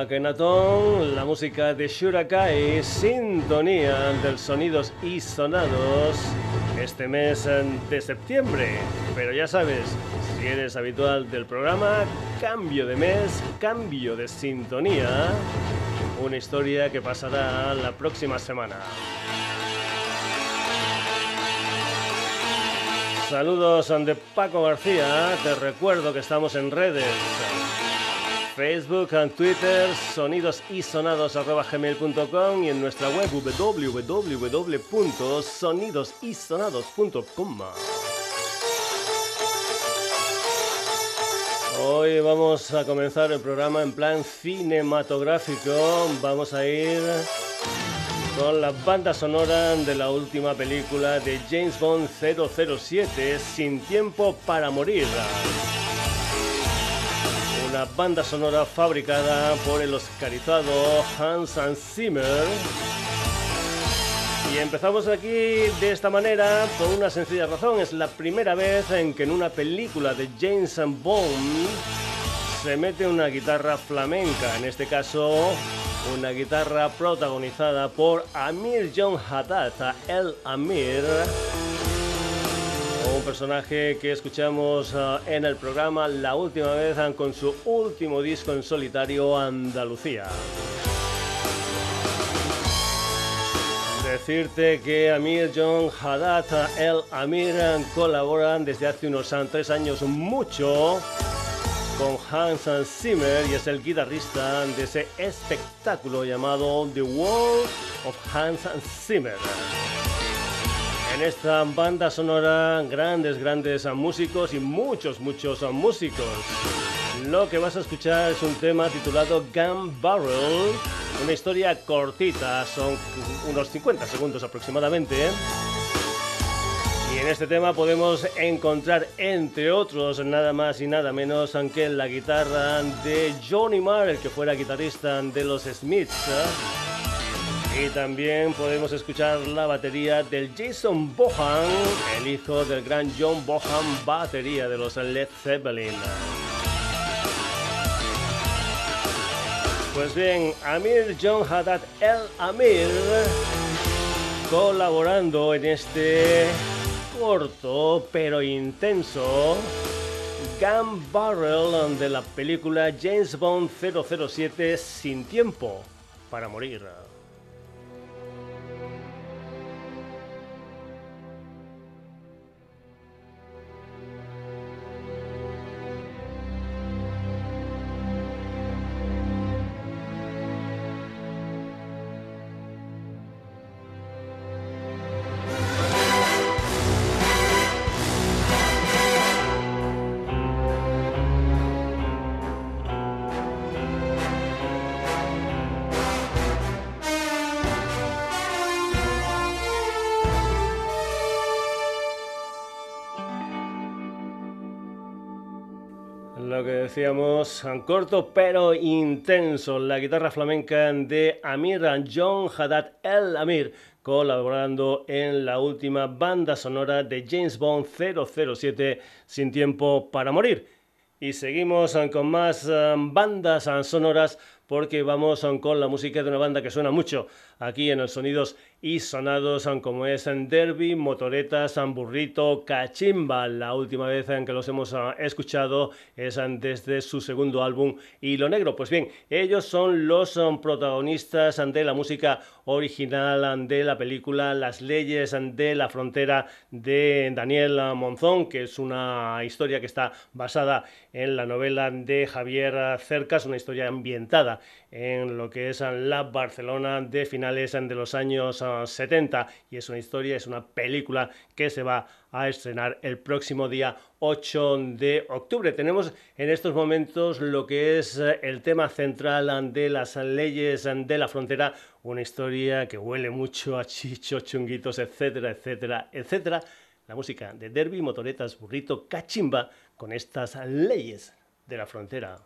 Akenatón, la música de Shurakai, sintonía del sonidos y sonados este mes de septiembre. Pero ya sabes, si eres habitual del programa, cambio de mes, cambio de sintonía, una historia que pasará la próxima semana. Saludos de Paco García, te recuerdo que estamos en redes. Facebook, Twitter, sonidosisonados.gmail.com y en nuestra web www.sonidosisonados.com. Hoy vamos a comenzar el programa en plan cinematográfico. Vamos a ir con la banda sonora de la última película de James Bond 007, Sin tiempo para morir una banda sonora fabricada por el oscarizado Hans Zimmer. Y empezamos aquí de esta manera por una sencilla razón. Es la primera vez en que en una película de James Bond se mete una guitarra flamenca. En este caso, una guitarra protagonizada por Amir John Haddad, El Amir un personaje que escuchamos ah, en el programa la última vez ah, con su último disco en solitario Andalucía. Decirte que Amir John Haddad, el Amir colaboran desde hace unos ah, tres años mucho con Hans Zimmer y es el guitarrista de ese espectáculo llamado The World of Hans Zimmer. En esta banda sonora, grandes, grandes músicos y muchos, muchos músicos. Lo que vas a escuchar es un tema titulado Gun Barrel, una historia cortita, son unos 50 segundos aproximadamente. Y en este tema podemos encontrar, entre otros, nada más y nada menos que la guitarra de Johnny Marr, el que fuera guitarrista de los Smiths. Y también podemos escuchar la batería del Jason Bohan, el hijo del gran John Bohan, batería de los Led Zeppelin. Pues bien, Amir John Haddad El Amir colaborando en este corto pero intenso Gun Barrel de la película James Bond 007 Sin Tiempo para Morir. Decíamos, corto pero intenso, la guitarra flamenca de Amir John Haddad El Amir, colaborando en la última banda sonora de James Bond 007, Sin Tiempo para Morir. Y seguimos con más eh, bandas sonoras porque vamos con la música de una banda que suena mucho aquí en los sonidos y sonados como es en Derby, Motoretas, Burrito, Cachimba. La última vez en que los hemos ah, escuchado es desde su segundo álbum Hilo Negro. Pues bien, ellos son los ah, protagonistas de la música original de la película Las leyes de la frontera de Daniel Monzón, que es una historia que está basada en la novela de Javier Cercas, una historia ambientada en lo que es la Barcelona de finales de los años 70 ah, y es una historia, es una película que se va a estrenar el próximo día 8 de octubre. Tenemos en estos momentos lo que es el tema central de las leyes de la frontera, una historia que huele mucho a chicho, chunguitos, etcétera, etcétera, etcétera. La música de Derby, motoretas, burrito, cachimba con estas leyes de la frontera.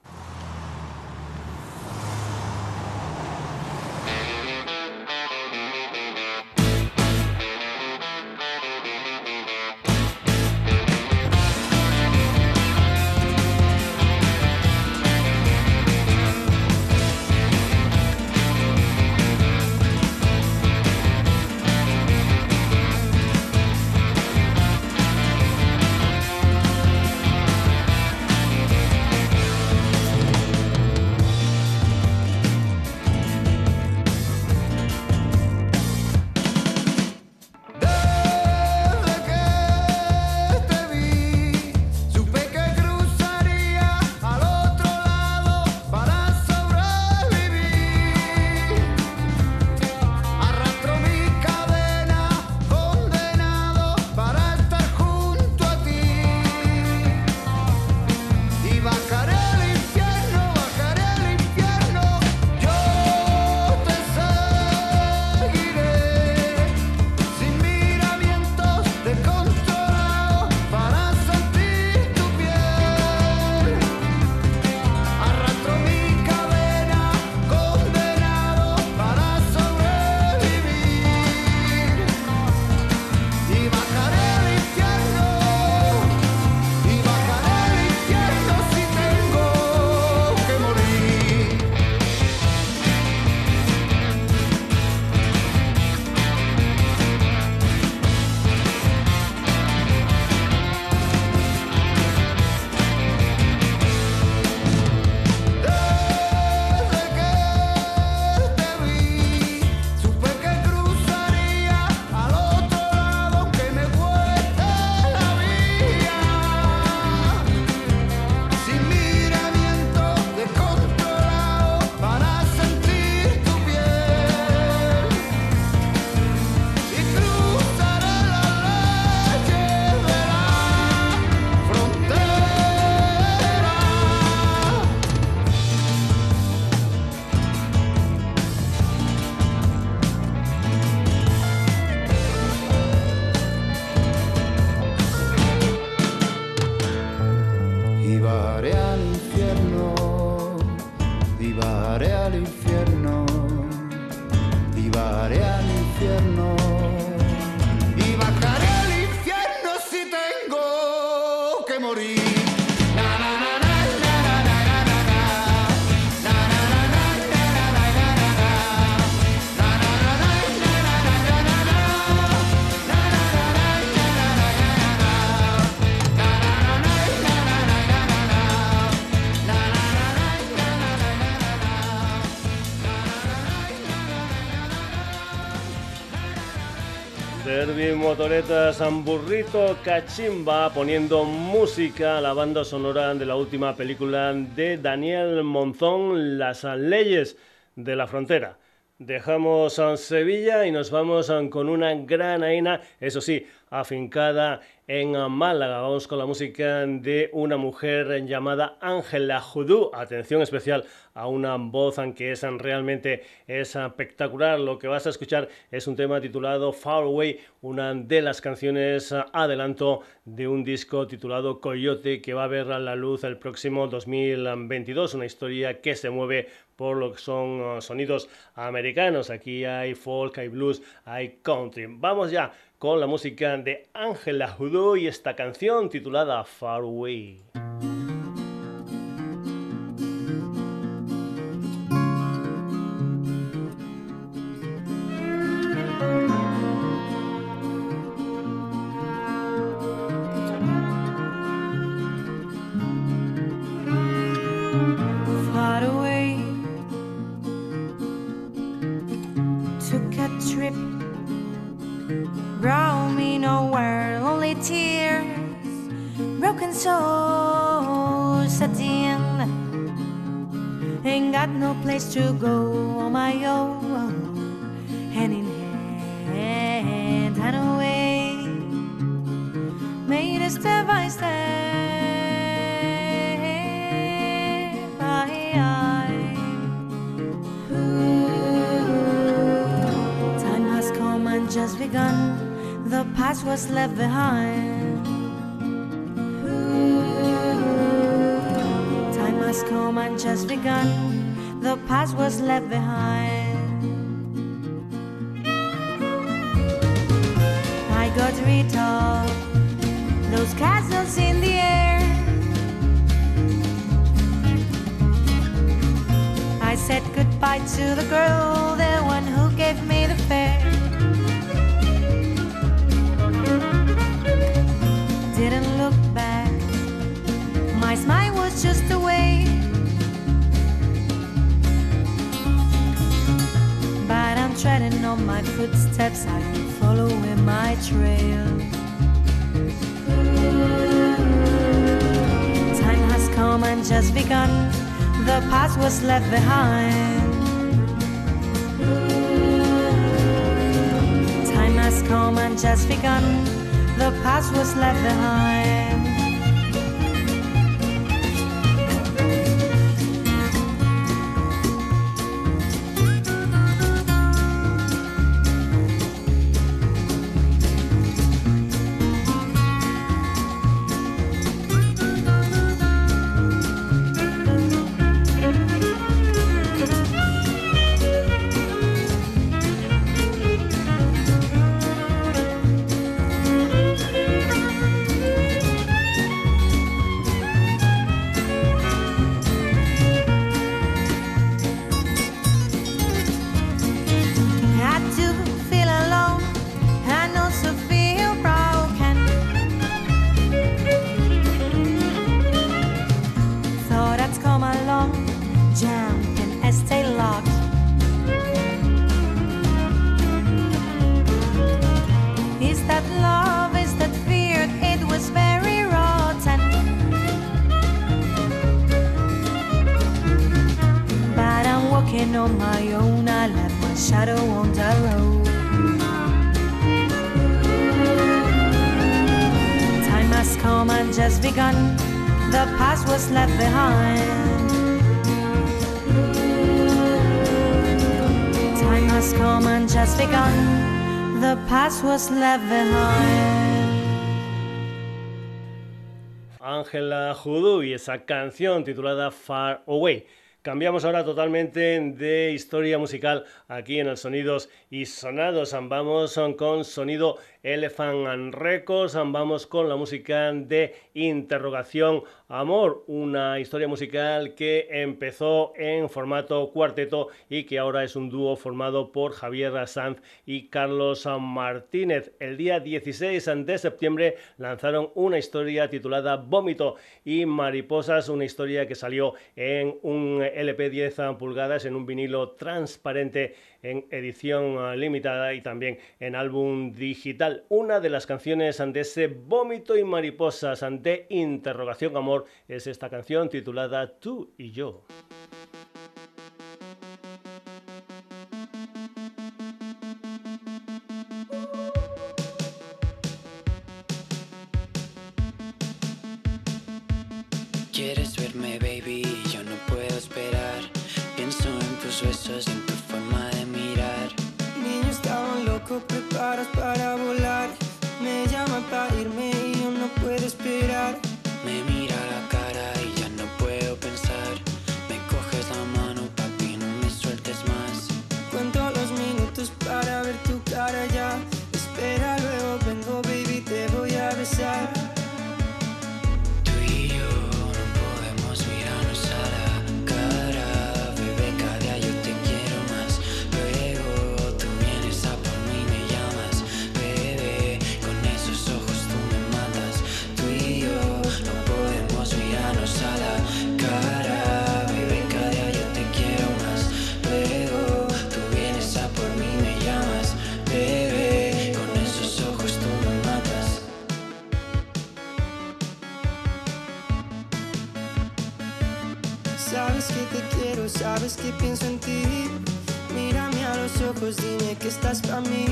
Herbie Motoretas, Burrito Cachimba, poniendo música a la banda sonora de la última película de Daniel Monzón, Las leyes de la frontera. Dejamos a Sevilla y nos vamos con una gran aina, eso sí, afincada en Málaga. Vamos con la música de una mujer llamada Ángela Judú. Atención especial a una voz que es realmente espectacular. Lo que vas a escuchar es un tema titulado Far Away, una de las canciones adelanto de un disco titulado Coyote que va a ver a la luz el próximo 2022. Una historia que se mueve por lo que son sonidos americanos. Aquí hay folk, hay blues, hay country. Vamos ya con la música de Ángela Judú y esta canción titulada Far Away. Ángela Judú y esa canción titulada Far Away. Cambiamos ahora totalmente de historia musical aquí en el Sonidos y Sonados. Vamos con sonido Elephant Records. Vamos con la música de Interrogación Amor, una historia musical que empezó en formato cuarteto y que ahora es un dúo formado por Javier Sanz y Carlos Martínez. El día 16 de septiembre lanzaron una historia titulada Vómito y Mariposas, una historia que salió en un LP 10 pulgadas en un vinilo transparente en edición limitada y también en álbum digital. Una de las canciones ante ese vómito y mariposas ante interrogación amor es esta canción titulada Tú y yo. que pienso en ti. Mírame a los ojos, dime que estás para mí.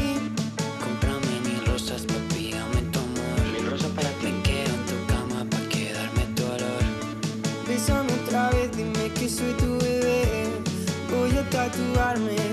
Cómprame mil rosas, papi, dame tu amor. Mil rosas para que me quedo en tu cama, para quedarme tu olor. Bésame otra vez, dime que soy tu bebé. Voy a tatuarme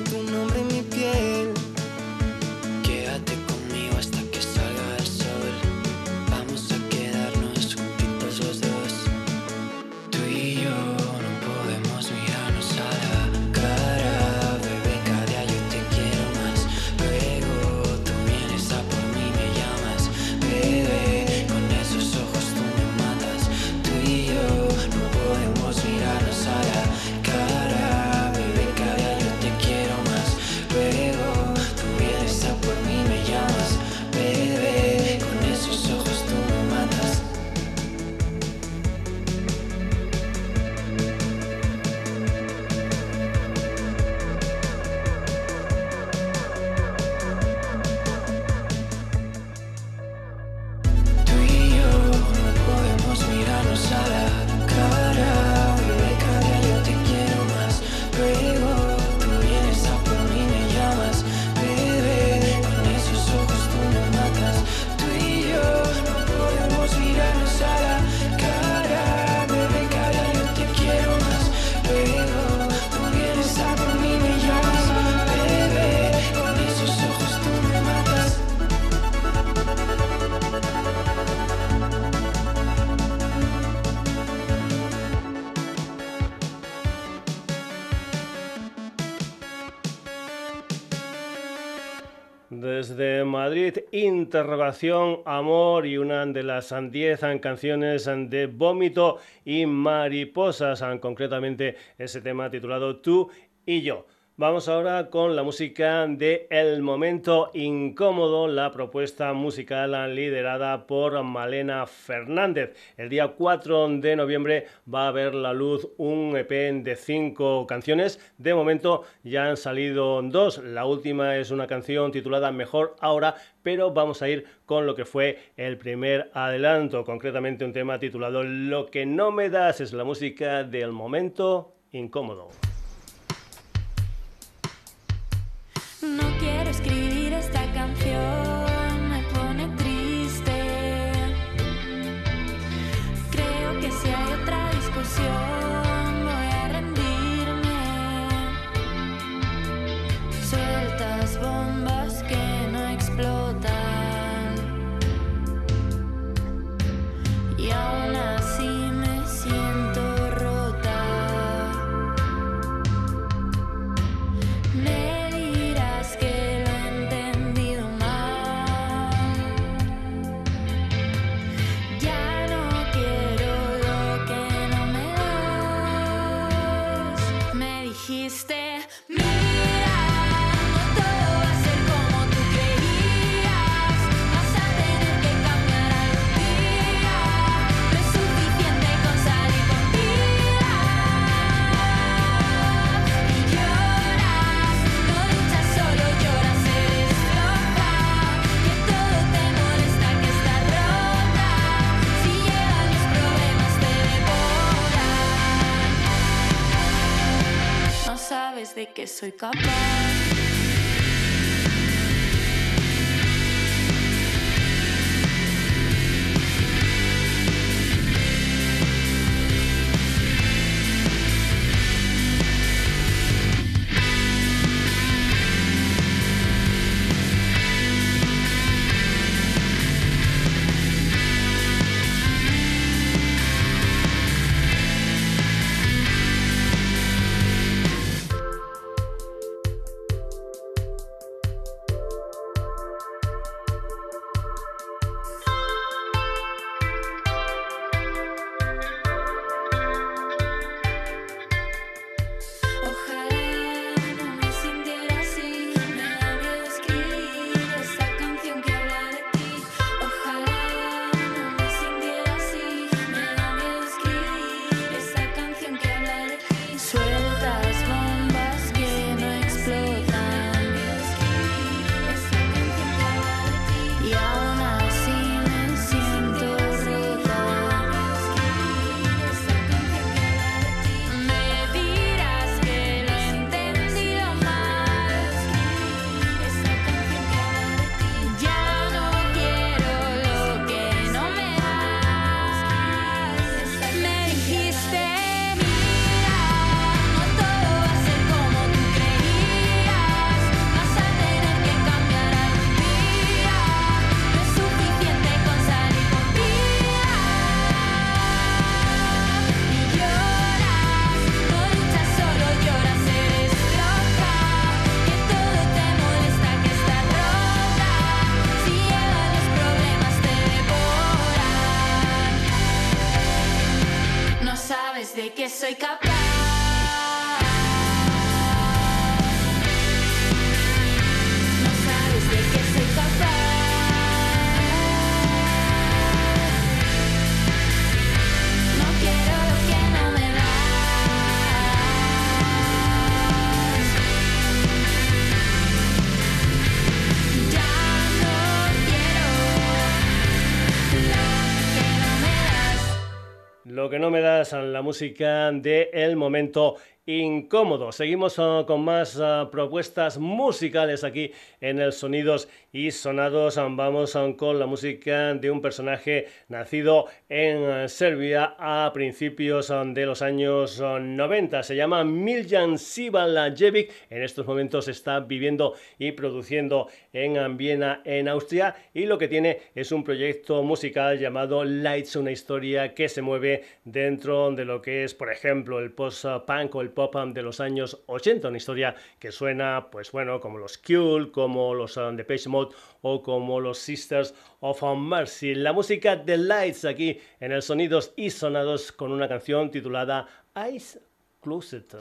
interrogación, amor y una de las 10 canciones de vómito y mariposas, concretamente ese tema titulado Tú y yo. Vamos ahora con la música de El Momento Incómodo, la propuesta musical liderada por Malena Fernández. El día 4 de noviembre va a ver la luz un EP de cinco canciones. De momento ya han salido dos. La última es una canción titulada Mejor Ahora, pero vamos a ir con lo que fue el primer adelanto, concretamente un tema titulado Lo que no me das es la música del Momento Incómodo. que soy capaz. Música de El Momento incómodo. Seguimos uh, con más uh, propuestas musicales aquí en el Sonidos y Sonados. Vamos uh, con la música de un personaje nacido en Serbia a principios de los años 90. Se llama Miljan Sivalajevic. En estos momentos está viviendo y produciendo en Viena, en Austria. Y lo que tiene es un proyecto musical llamado Lights, una historia que se mueve dentro de lo que es, por ejemplo, el post-punk o el de los años 80, una historia que suena, pues bueno, como los Cure, como los um, Page Mode o como los Sisters of Mercy. La música de Lights aquí en el Sonidos y Sonados con una canción titulada Ice Closet.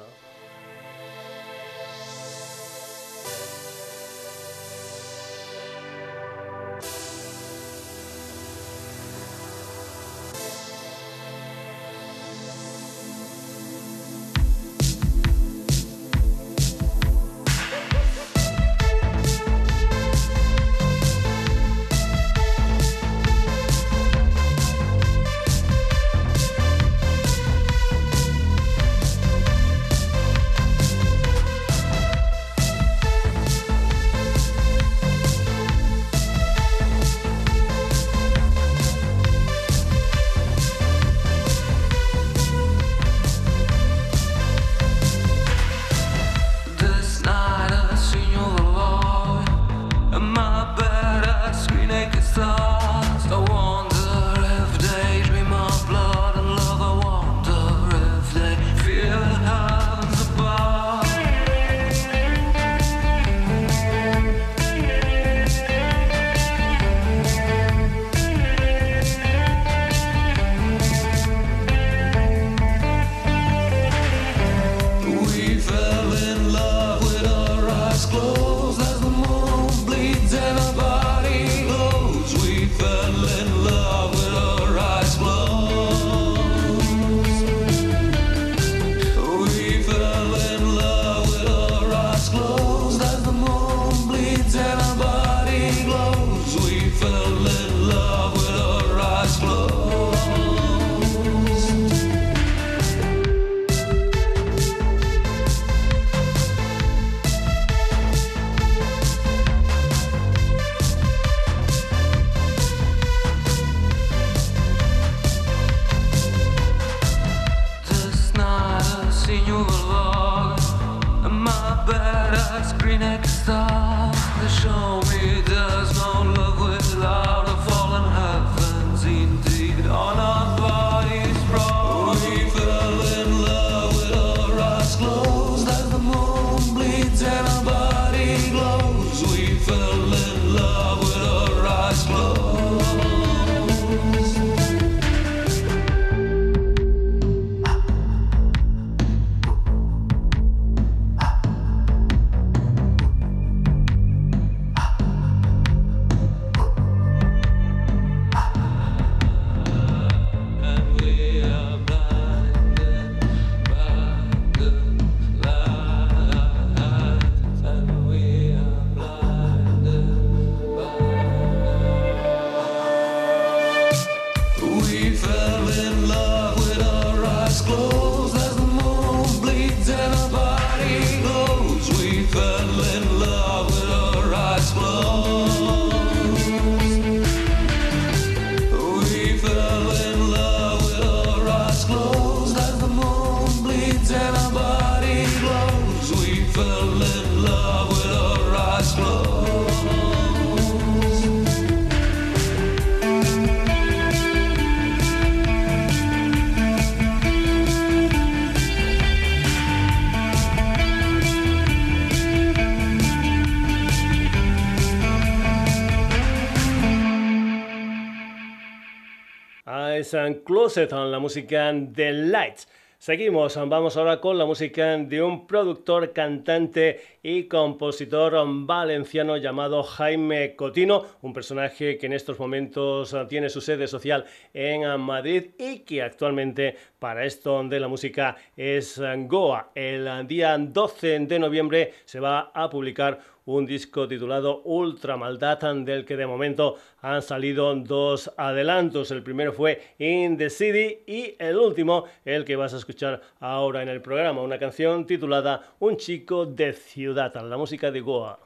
And Closet, la música de Lights. Seguimos, vamos ahora con la música de un productor, cantante y compositor valenciano llamado Jaime Cotino, un personaje que en estos momentos tiene su sede social en Madrid y que actualmente para esto de la música es Goa. El día 12 de noviembre se va a publicar un disco titulado Ultra Maldad, del que de momento han salido dos adelantos. El primero fue In the City y el último, el que vas a escuchar ahora en el programa, una canción titulada Un chico de ciudad, la música de Goa.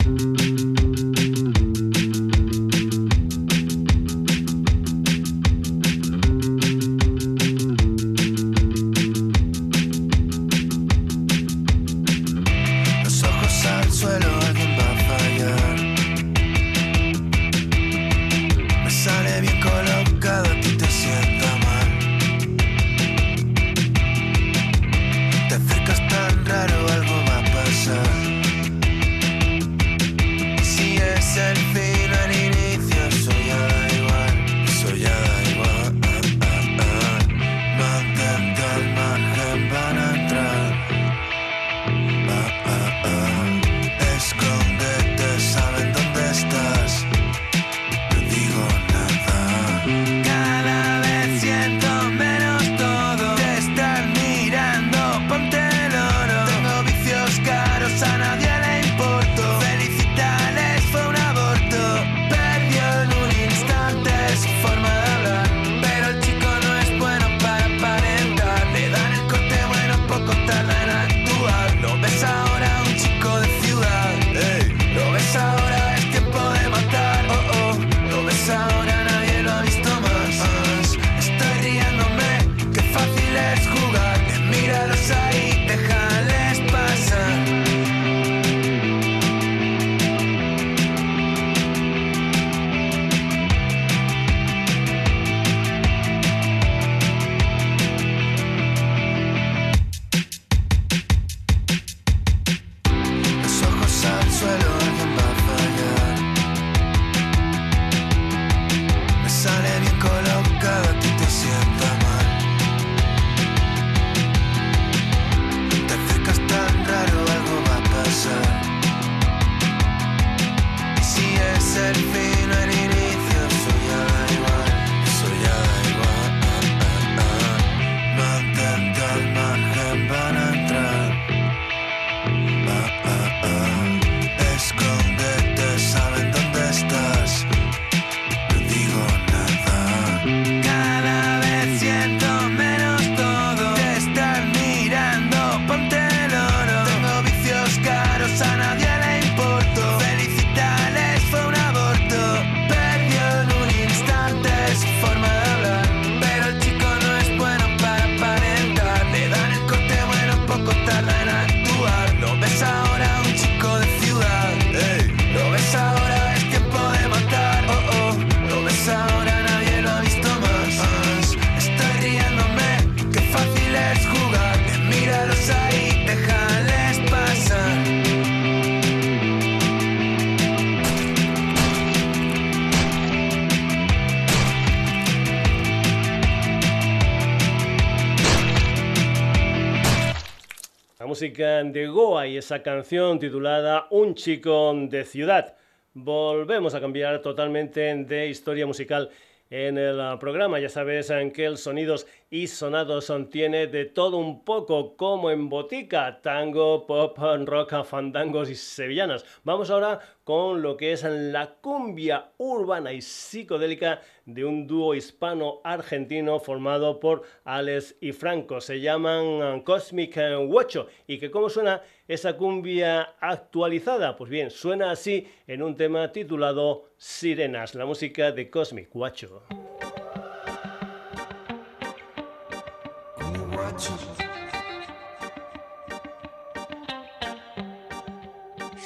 De Goa y esa canción titulada Un chico de ciudad. Volvemos a cambiar totalmente de historia musical en el programa. Ya sabes en que el Sonidos y Sonados tiene de todo un poco como en botica, tango, pop, rock, fandangos y sevillanas. Vamos ahora con lo que es la cumbia urbana y psicodélica de un dúo hispano-argentino formado por Alex y Franco. Se llaman eh, Cosmic eh, Wacho y que como suena esa cumbia actualizada, pues bien, suena así en un tema titulado Sirenas, la música de Cosmic Wacho.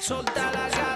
Solta la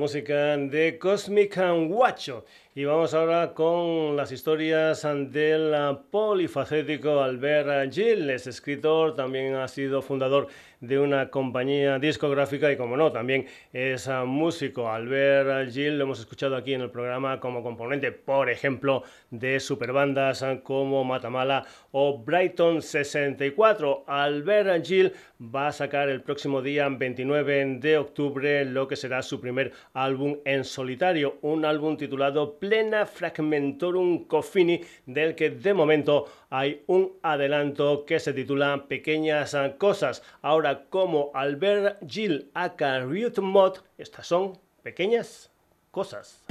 música de Cosmic and Guacho. Y vamos ahora con las historias del polifacético Albert Gil, es escritor, también ha sido fundador de una compañía discográfica y como no, también es ah, músico. Albert Gil lo hemos escuchado aquí en el programa como componente, por ejemplo, de superbandas ah, como Matamala o Brighton 64. Albert Gil va a sacar el próximo día 29 de octubre lo que será su primer álbum en solitario, un álbum titulado Plena Fragmentorum Coffini, del que de momento hay un adelanto que se titula Pequeñas Cosas. Ahora, como Albert Gil aka Riot Mod, estas son pequeñas cosas.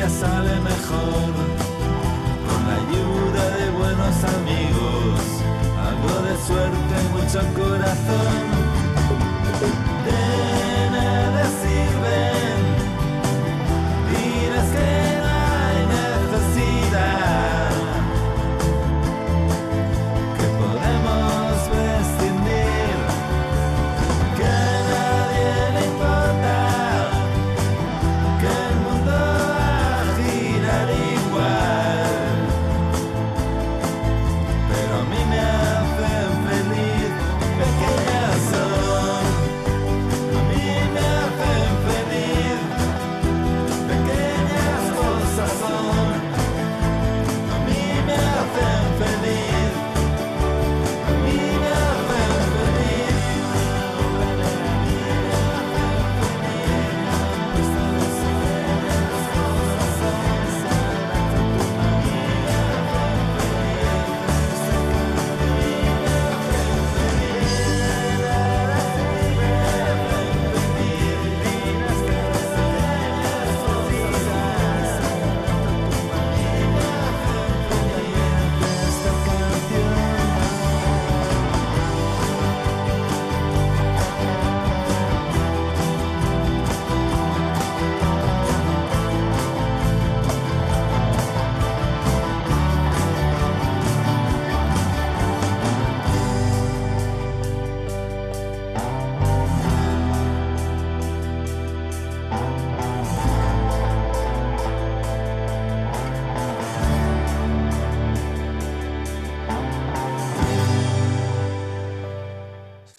ella sale mejor. Con la ayuda de buenos amigos, algo de suerte, mucho corazón.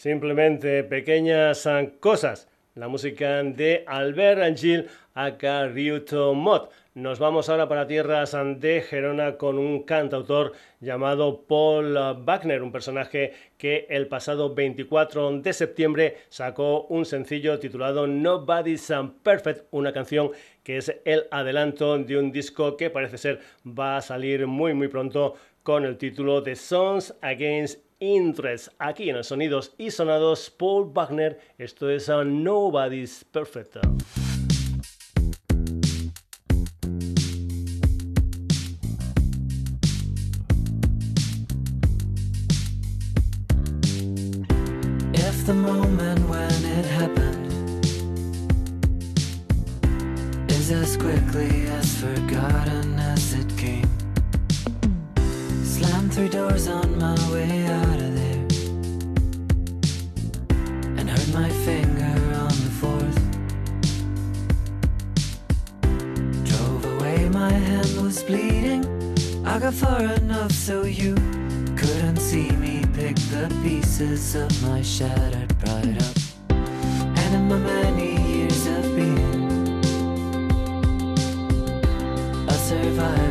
Simplemente pequeñas cosas. La música de Albert Angil acá Ryuto Mod. Nos vamos ahora para tierras de Gerona con un cantautor llamado Paul Wagner, un personaje que el pasado 24 de septiembre sacó un sencillo titulado Nobody's Perfect, una canción que es el adelanto de un disco que parece ser va a salir muy muy pronto con el título de Songs Against Interest. Aquí en los Sonidos y Sonados, Paul Wagner, esto es Nobody's Perfect. the moment when it happened is as quickly as forgotten as it came. Three doors on my way out of there and hurt my finger on the fourth. Drove away, my hand was bleeding. I got far enough so you couldn't see me pick the pieces of my shattered pride up. And in my many years of being a survivor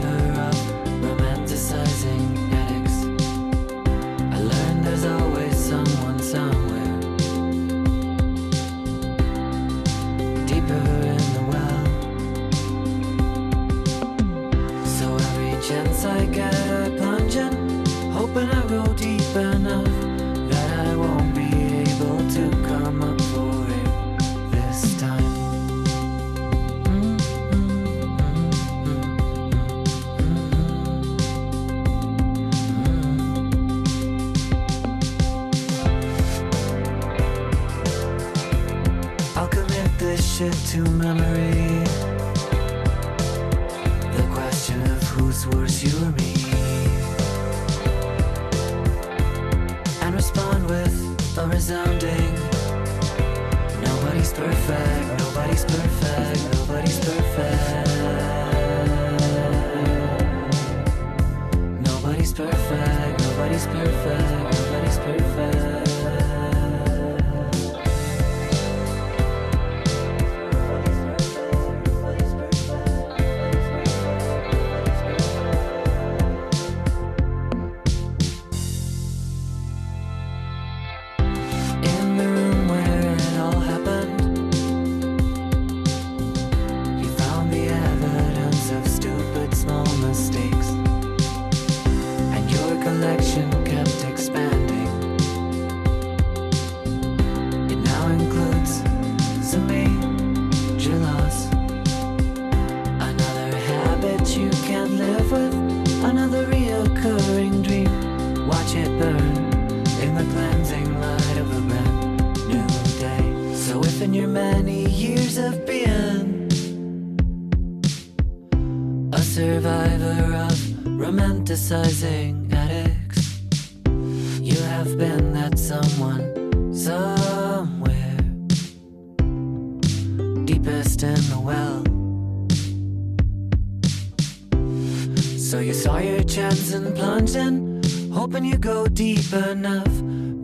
So you saw your chance and plunged in, hoping you'd go deep enough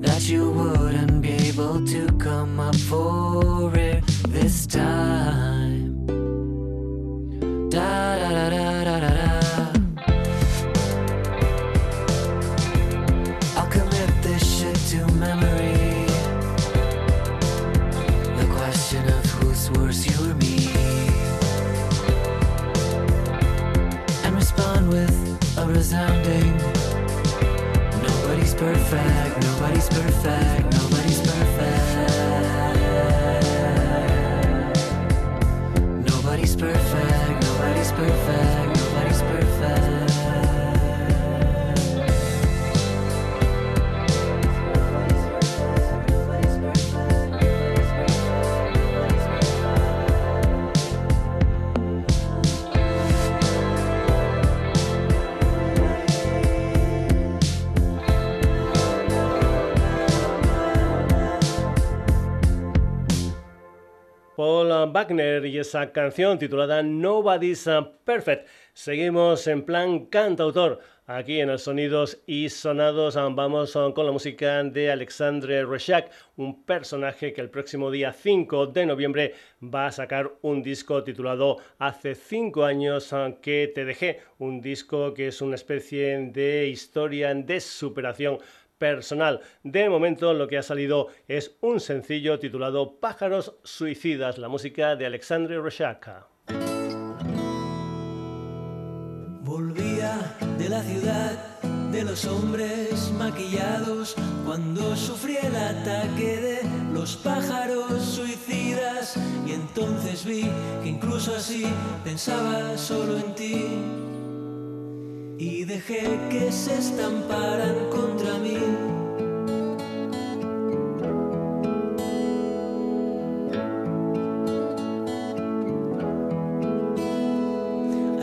that you wouldn't be able to come up for it this time. Da da da da da da perfect, nobody's perfect, Wagner y esa canción titulada Nobody's Perfect. Seguimos en plan cantautor. Aquí en el Sonidos y Sonados vamos con la música de Alexandre Rechak, un personaje que el próximo día 5 de noviembre va a sacar un disco titulado Hace 5 años que te dejé, un disco que es una especie de historia de superación personal. De momento lo que ha salido es un sencillo titulado Pájaros Suicidas, la música de Alexandre Rechak. Volvía de la ciudad de los hombres maquillados cuando sufrí el ataque de los pájaros suicidas y entonces vi que incluso así pensaba solo en ti y dejé que se estamparan contra mí.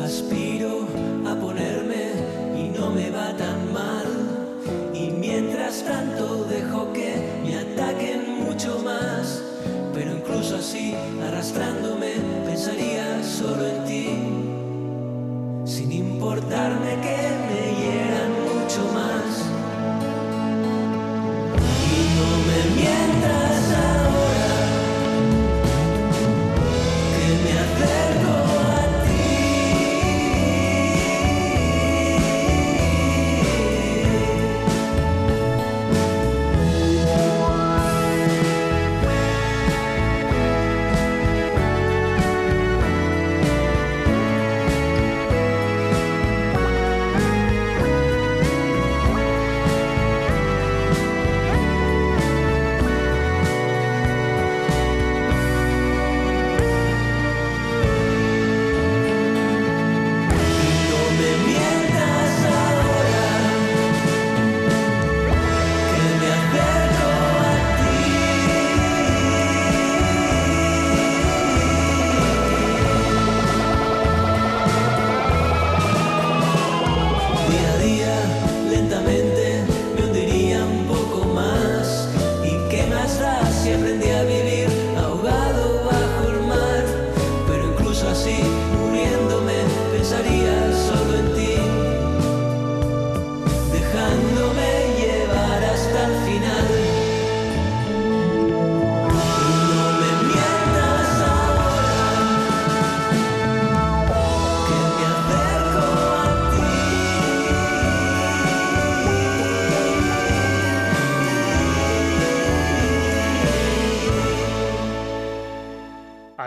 Aspiro a ponerme y no me va tan mal. Y mientras tanto dejo que me ataquen mucho más. Pero incluso así, arrastrándome,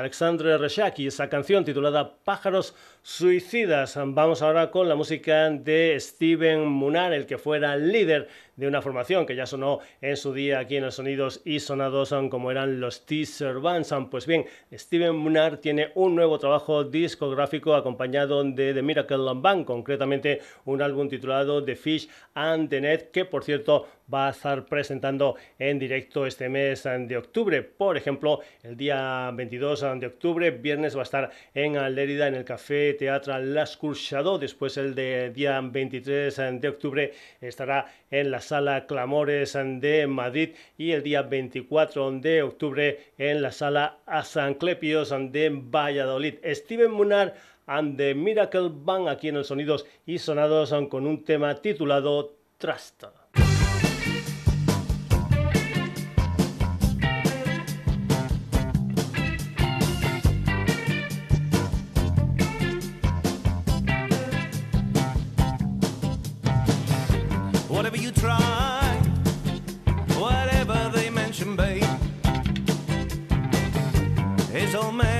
Alexandre Rechak y esa canción titulada Pájaros Suicidas. Vamos ahora con la música de Steven Munar, el que fuera líder de una formación que ya sonó en su día aquí en los Sonidos y Sonados como eran los Teaser Bands. Pues bien, Steven Munar tiene un nuevo trabajo discográfico acompañado de The Miracle Band, concretamente un álbum titulado The Fish and the Net, que por cierto va a estar presentando en directo este mes de octubre. Por ejemplo, el día 22 de octubre, viernes va a estar en Lérida en el Café Teatro L'Escorxador. Después el día 23 de octubre estará en la Sala Clamores de Madrid y el día 24 de octubre en la Sala Asanclepios de Valladolid. Steven Munar and the Miracle Band aquí en el Sonidos y Sonados con un tema titulado Trust. man.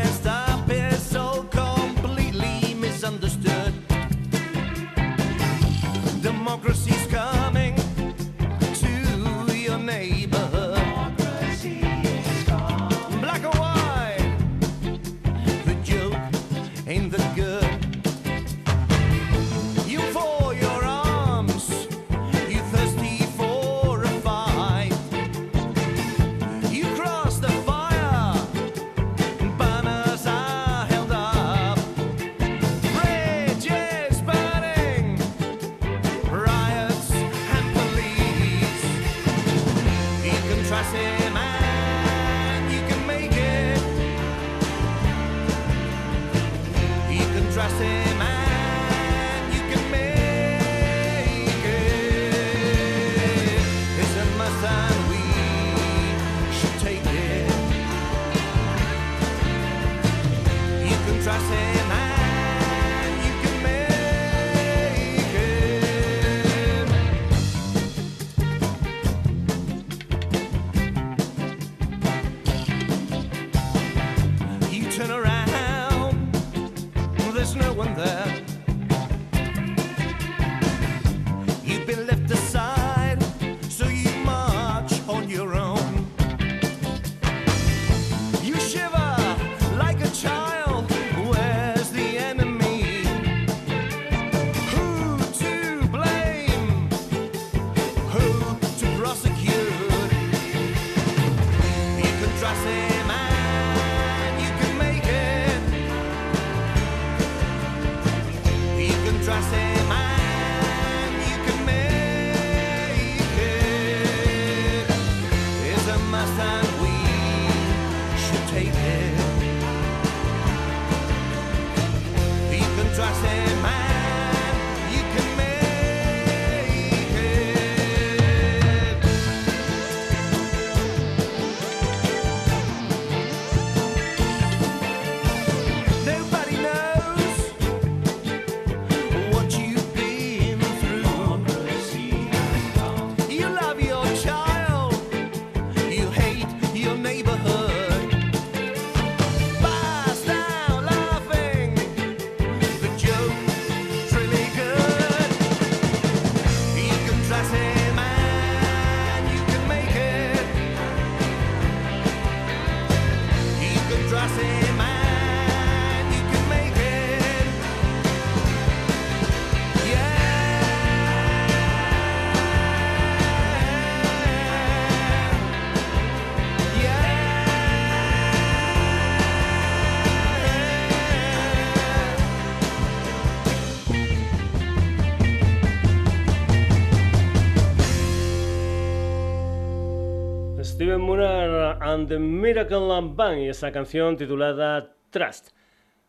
And the Miracle Band y esa canción titulada Trust.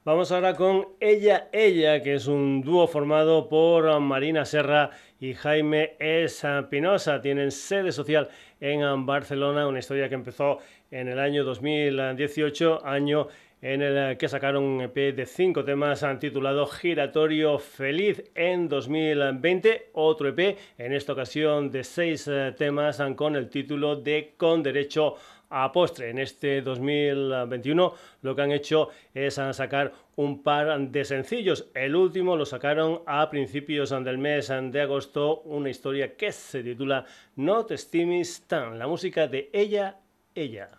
Vamos ahora con Ella Ella, que es un dúo formado por Marina Serra y Jaime Espinosa. Tienen sede social en Barcelona, una historia que empezó en el año 2018, año en el que sacaron un EP de cinco temas titulado Giratorio Feliz en 2020, otro EP en esta ocasión de seis temas con el título de Con Derecho Postre. En este 2021 lo que han hecho es sacar un par de sencillos. El último lo sacaron a principios del mes de agosto, una historia que se titula No te estimes tan, la música de ella, ella.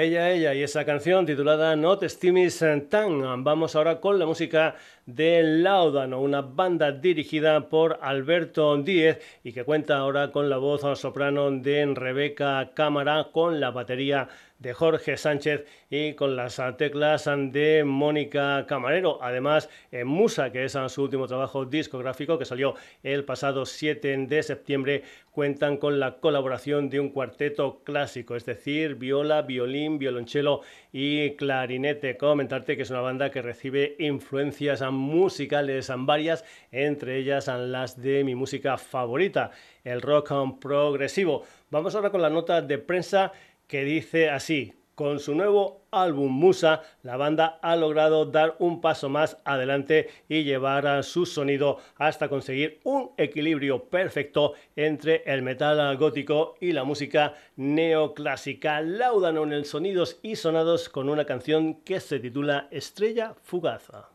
Ella, ella y esa canción titulada Not Stimis Tan. Vamos ahora con la música de Laudano, una banda dirigida por Alberto Díez y que cuenta ahora con la voz soprano de Rebeca Cámara, con la batería de Jorge Sánchez y con las teclas de Mónica Camarero. Además, en Musa, que es su último trabajo discográfico que salió el pasado 7 de septiembre, cuentan con la colaboración de un cuarteto clásico, es decir, viola, violín, violonchelo y clarinete. Comentarte que es una banda que recibe influencias musicales varias, entre ellas las de mi música favorita, el rock progresivo. Vamos ahora con la nota de prensa que dice así, con su nuevo álbum Musa, la banda ha logrado dar un paso más adelante y llevar a su sonido hasta conseguir un equilibrio perfecto entre el metal gótico y la música neoclásica. Laudan en el sonidos y sonados con una canción que se titula Estrella Fugaza.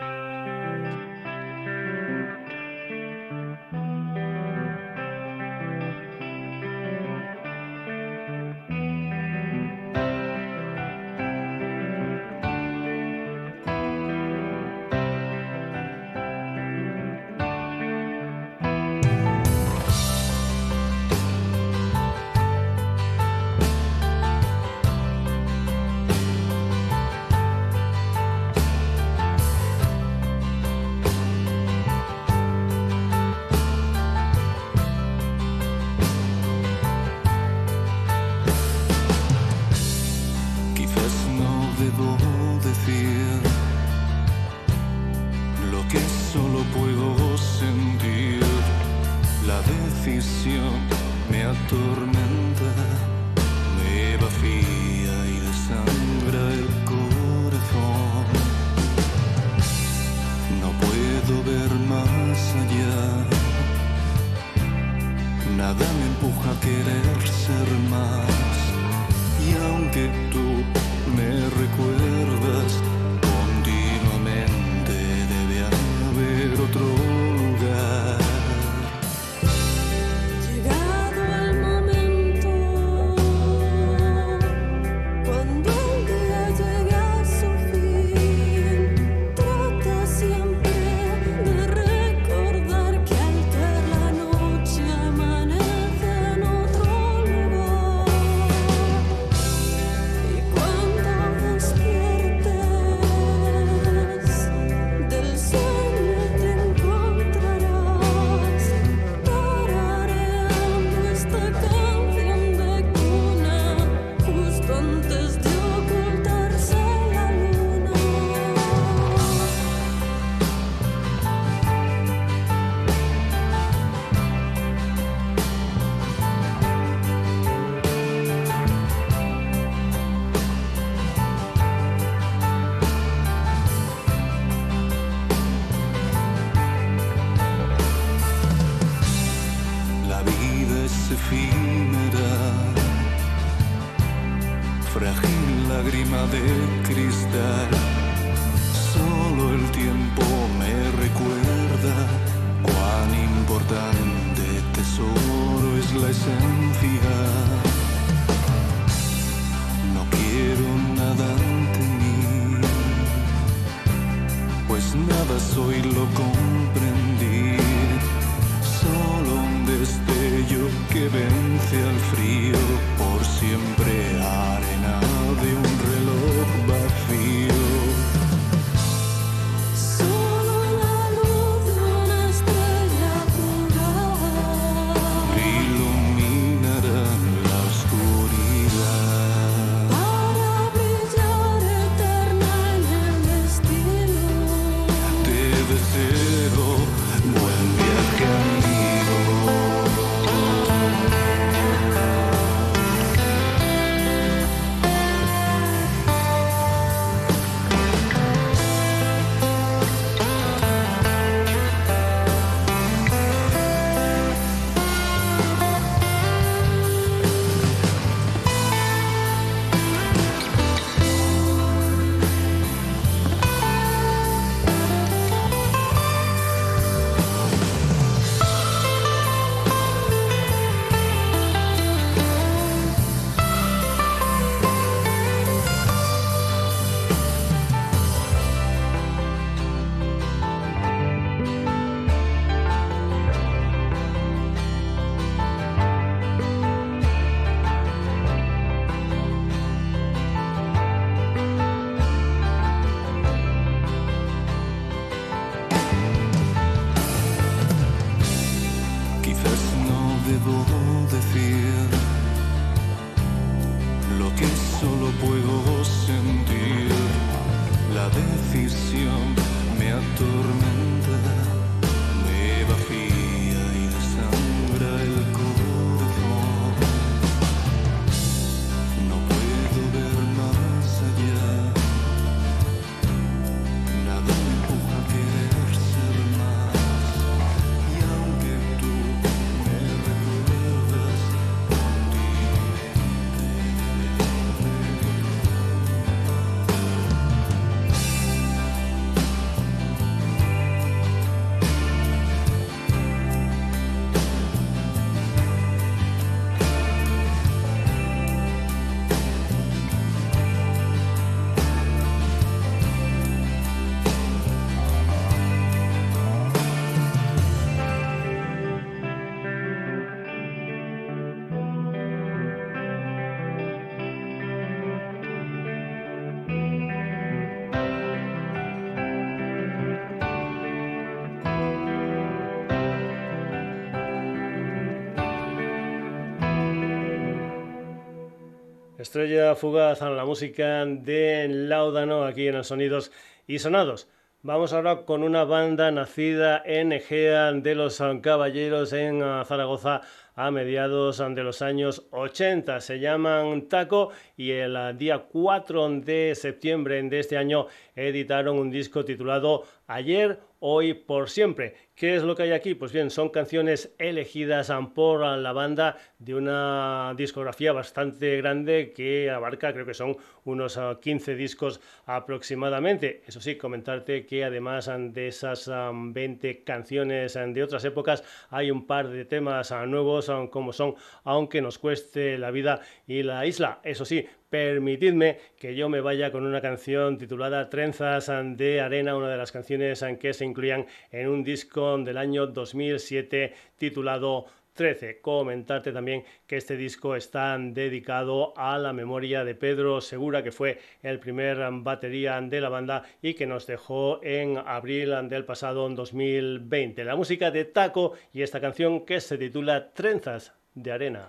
Estrella fugaz a la música de Laudano aquí en los Sonidos y Sonados. Vamos ahora con una banda nacida en Egea de los Caballeros en Zaragoza a mediados de los años 80. Se llaman Taco y el día 4 de septiembre de este año editaron un disco titulado Ayer, Hoy, por Siempre. ¿Qué es lo que hay aquí? Pues bien, son canciones elegidas por la banda de una discografía bastante grande que abarca, creo que son unos 15 ah, discos aproximadamente. Eso sí, comentarte que además de esas 20 ah, canciones de otras épocas, hay un par de temas nuevos como son Aunque nos cueste la vida y la isla. Eso sí, permitidme que yo me vaya con una canción titulada Trenzas de Arena, una de las canciones que se incluían en un disco del año 2007 titulado 13. Comentarte también que este disco está dedicado a la memoria de Pedro Segura, que fue el primer batería de la banda y que nos dejó en abril del pasado 2020. La música de Taco y esta canción que se titula Trenzas de Arena.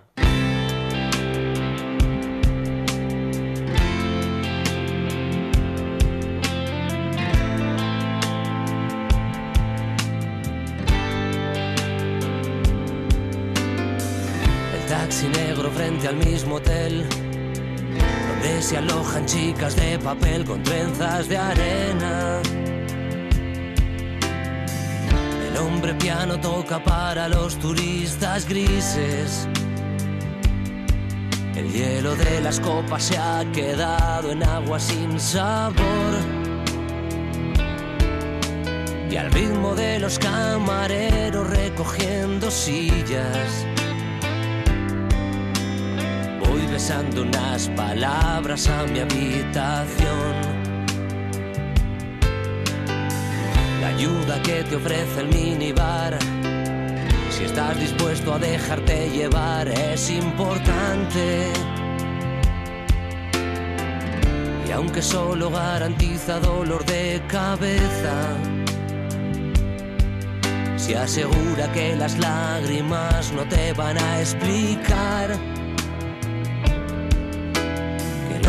Donde se alojan chicas de papel con trenzas de arena. El hombre piano toca para los turistas grises. El hielo de las copas se ha quedado en agua sin sabor. Y al ritmo de los camareros recogiendo sillas besando unas palabras a mi habitación. La ayuda que te ofrece el minibar, si estás dispuesto a dejarte llevar, es importante. Y aunque solo garantiza dolor de cabeza, se asegura que las lágrimas no te van a explicar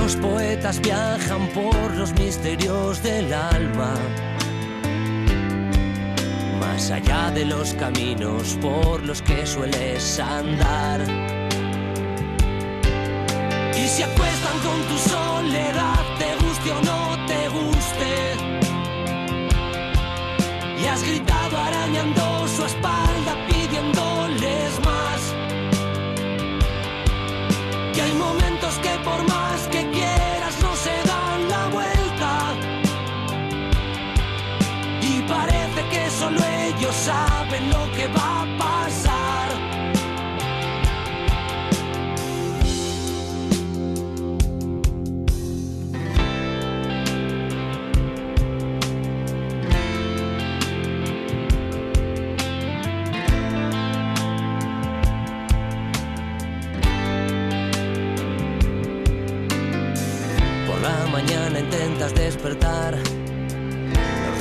los poetas viajan por los misterios del alma, más allá de los caminos por los que sueles andar. Y se acuestan con tu soledad, te guste o no te guste. Y has gritado arañando despertar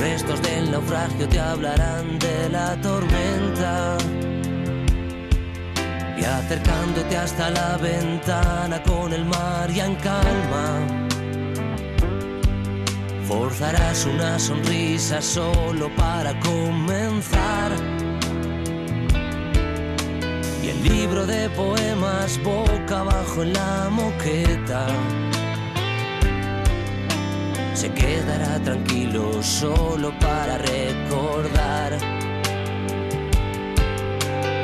restos del naufragio te hablarán de la tormenta. Y acercándote hasta la ventana con el mar ya en calma, forzarás una sonrisa solo para comenzar. Y el libro de poemas boca abajo en la moqueta se quedará tranquilo solo para recordar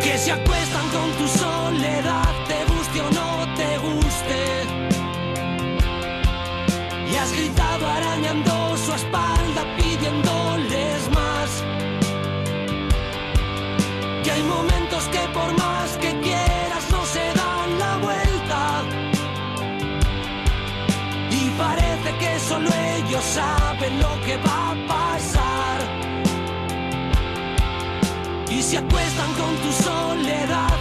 que se acuestan con tu soledad, te guste o no te guste. Y has gritado arañando su espalda pidiéndoles más. Que hay momentos que por más que quieras no se dan la vuelta. Y parece solo ellos saben lo que va a pasar. Y se acuestan con tu soledad,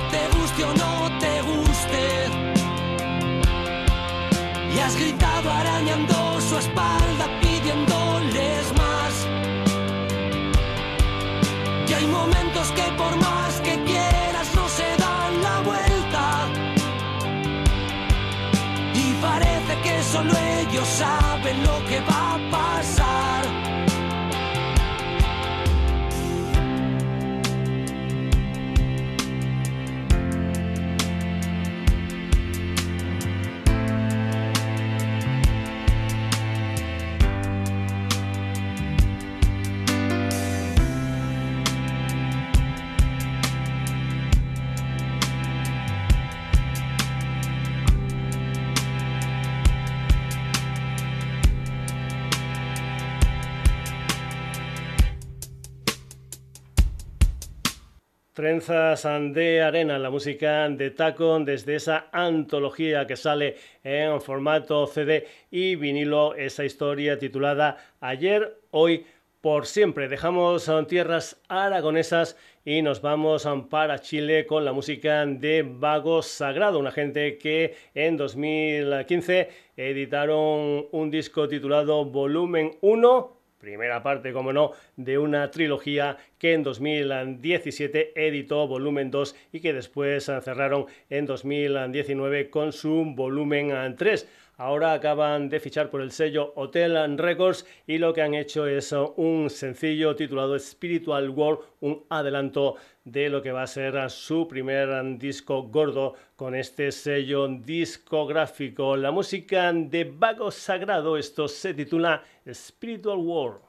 Trenzas de arena, la música de Tacon desde esa antología que sale en formato CD y vinilo, esa historia titulada Ayer, hoy, por siempre. Dejamos tierras aragonesas y nos vamos para Chile con la música de Vago Sagrado, una gente que en 2015 editaron un disco titulado Volumen 1 primera parte, como no, de una trilogía que en 2017 editó volumen 2 y que después cerraron en 2019 con su volumen 3. Ahora acaban de fichar por el sello Hotel Records y lo que han hecho es un sencillo titulado Spiritual World, un adelanto de lo que va a ser su primer disco gordo con este sello discográfico. La música de Vago Sagrado, esto se titula Spiritual World.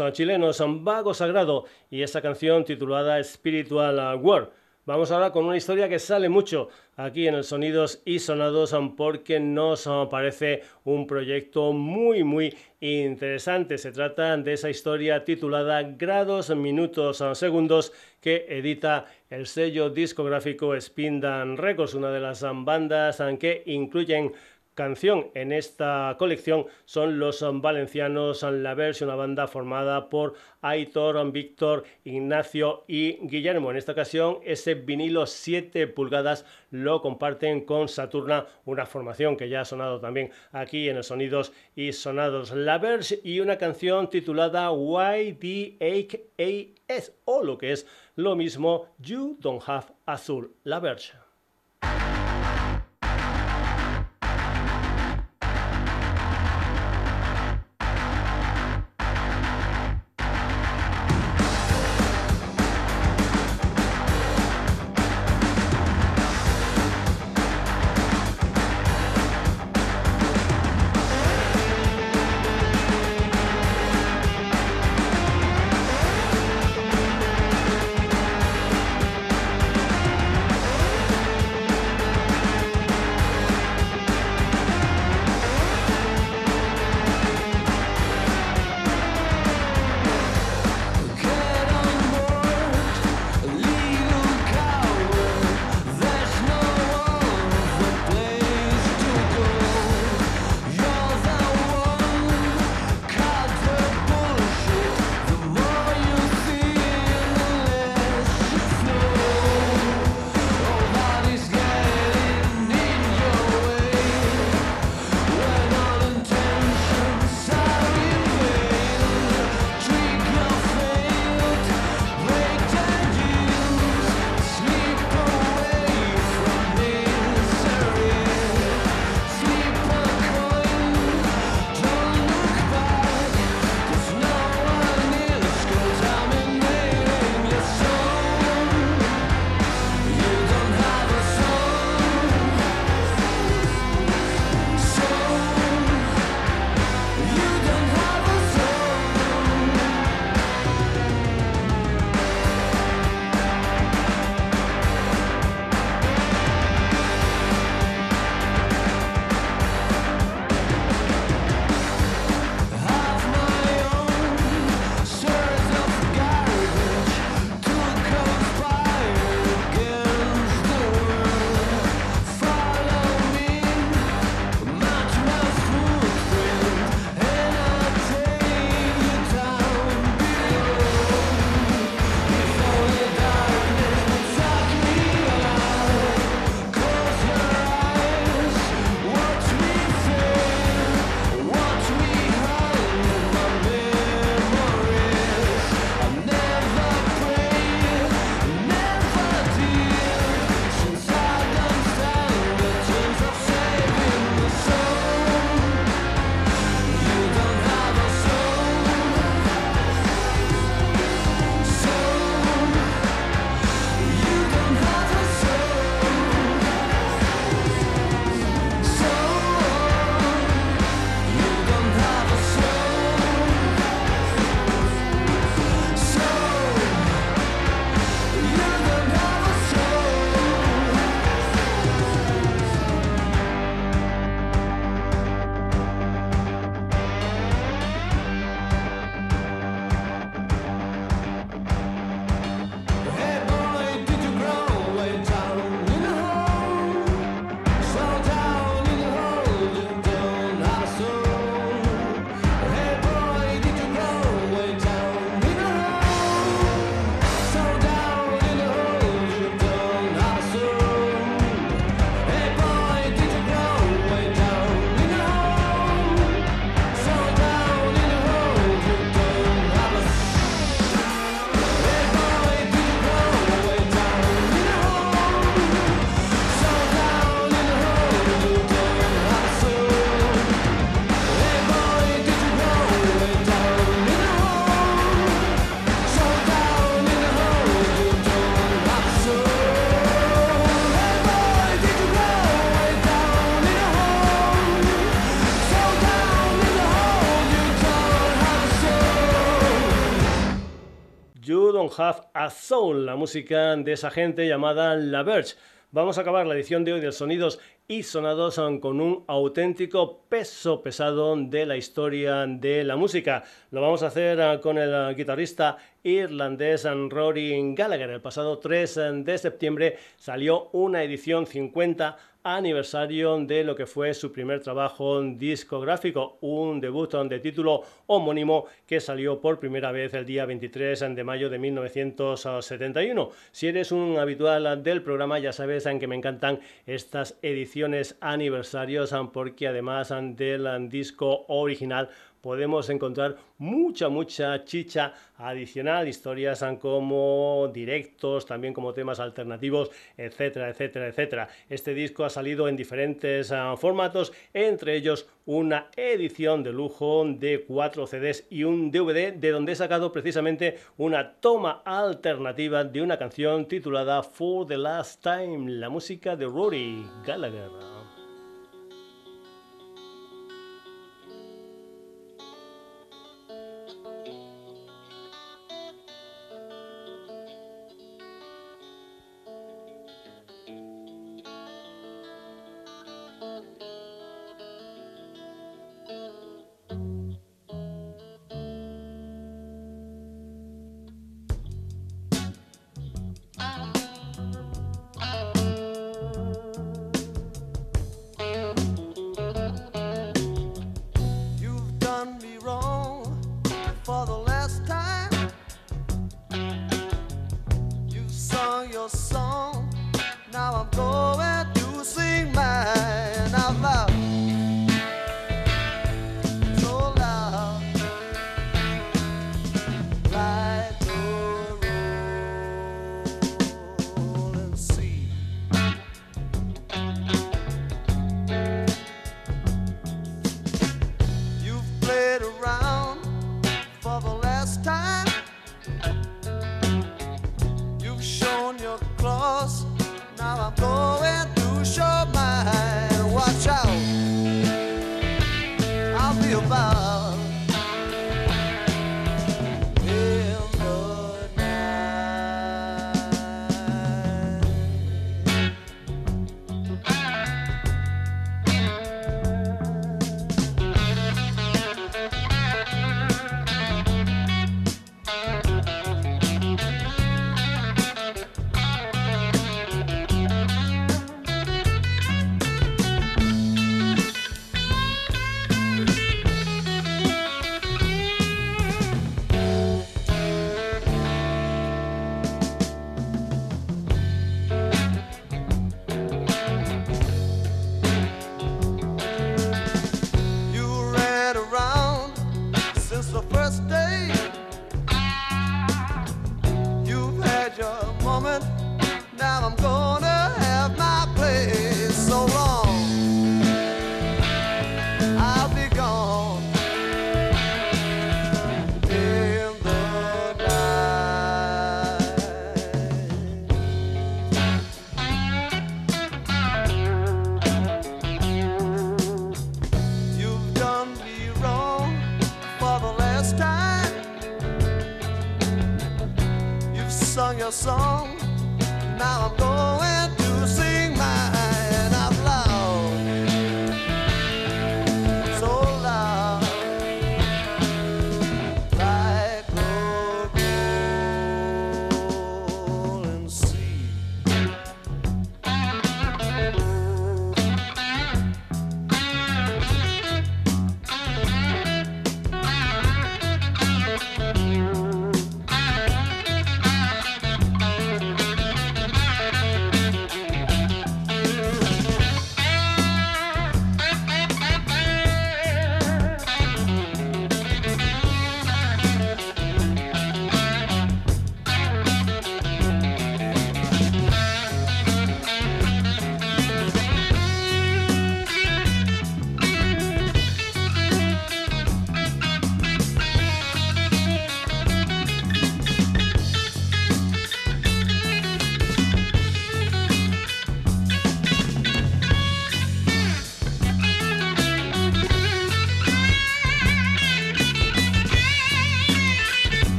Los chilenos Vago Sagrado y esa canción titulada Spiritual War. Vamos ahora con una historia que sale mucho aquí en el Sonidos y Sonados porque nos parece un proyecto muy muy interesante. Se trata de esa historia titulada Grados, Minutos, Segundos que edita el sello discográfico Spindan Records, una de las bandas que incluyen canción en esta colección son los valencianos La Verge, una banda formada por Aitor, Víctor, Ignacio y Guillermo. En esta ocasión ese vinilo 7 pulgadas lo comparten con Saturna, una formación que ya ha sonado también aquí en el Sonidos y Sonados La Verge y una canción titulada YDAKAS o lo que es lo mismo You Don't Have Azul La Verge. Soul, la música de esa gente llamada La Verge. Vamos a acabar la edición de hoy de Sonidos y sonados con un auténtico peso pesado de la historia de la música. Lo vamos a hacer con el guitarrista irlandés Rory Gallagher. El pasado 3 de septiembre salió una edición 50 aniversario de lo que fue su primer trabajo discográfico, un debut de título homónimo que salió por primera vez el día 23 de mayo de 1971. Si eres un habitual del programa ya sabes que me encantan estas ediciones aniversarios porque además del disco original podemos encontrar mucha, mucha chicha adicional, historias como directos, también como temas alternativos, etcétera, etcétera, etcétera. Este disco ha salido en diferentes ah, formatos, entre ellos una edición de lujo de cuatro CDs y un DVD, de donde he sacado precisamente una toma alternativa de una canción titulada For the Last Time, la música de Rory Gallagher.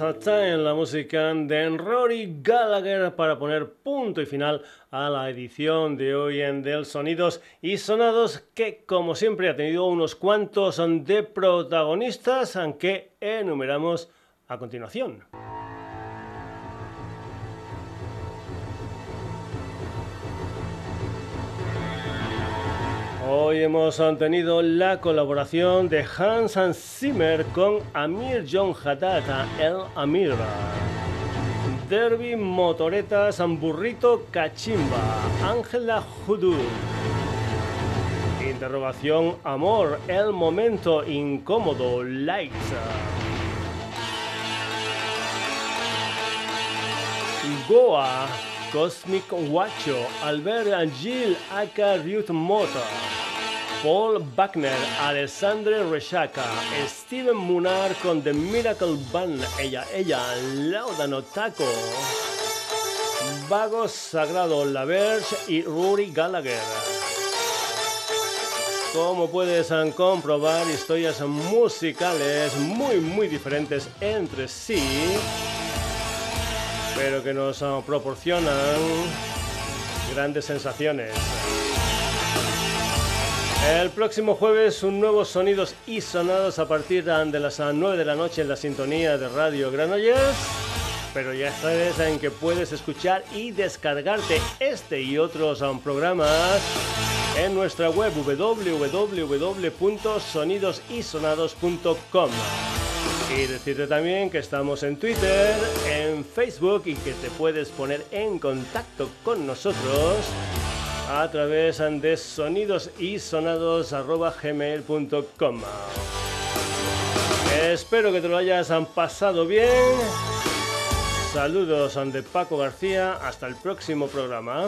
Time, la música de Rory Gallagher para poner punto y final a la edición de hoy en Del Sonidos y Sonados que como siempre ha tenido unos cuantos de protagonistas aunque enumeramos a continuación. Hoy hemos tenido la colaboración de Hans Zimmer con Amir John Haddad, El Amir. Derby Motoretas, Burrito Cachimba, Ángela Judu. Interrogación Amor, El Momento Incómodo, Lights. Goa, Cosmic Wacho, Albert Gil, Aka Ruth Mota, Paul Buckner, Alessandre Reshaka, Steven Munar con The Miracle Band, ella, ella, Laudano Taco, Vago Sagrado, La Verge y Rory Gallagher. Como puedes comprobar, historias musicales muy muy diferentes entre sí pero que nos proporcionan grandes sensaciones. El próximo jueves un nuevo sonidos y sonados a partir de las 9 de la noche en la sintonía de Radio Granollers. Pero ya sabes en que puedes escuchar y descargarte este y otros ah, programas en nuestra web www.sonidosysonados.com. Y decirte también que estamos en Twitter, en Facebook y que te puedes poner en contacto con nosotros a través de sonidosysonados.gmail.com Espero que te lo hayas pasado bien. Saludos de Paco García. Hasta el próximo programa.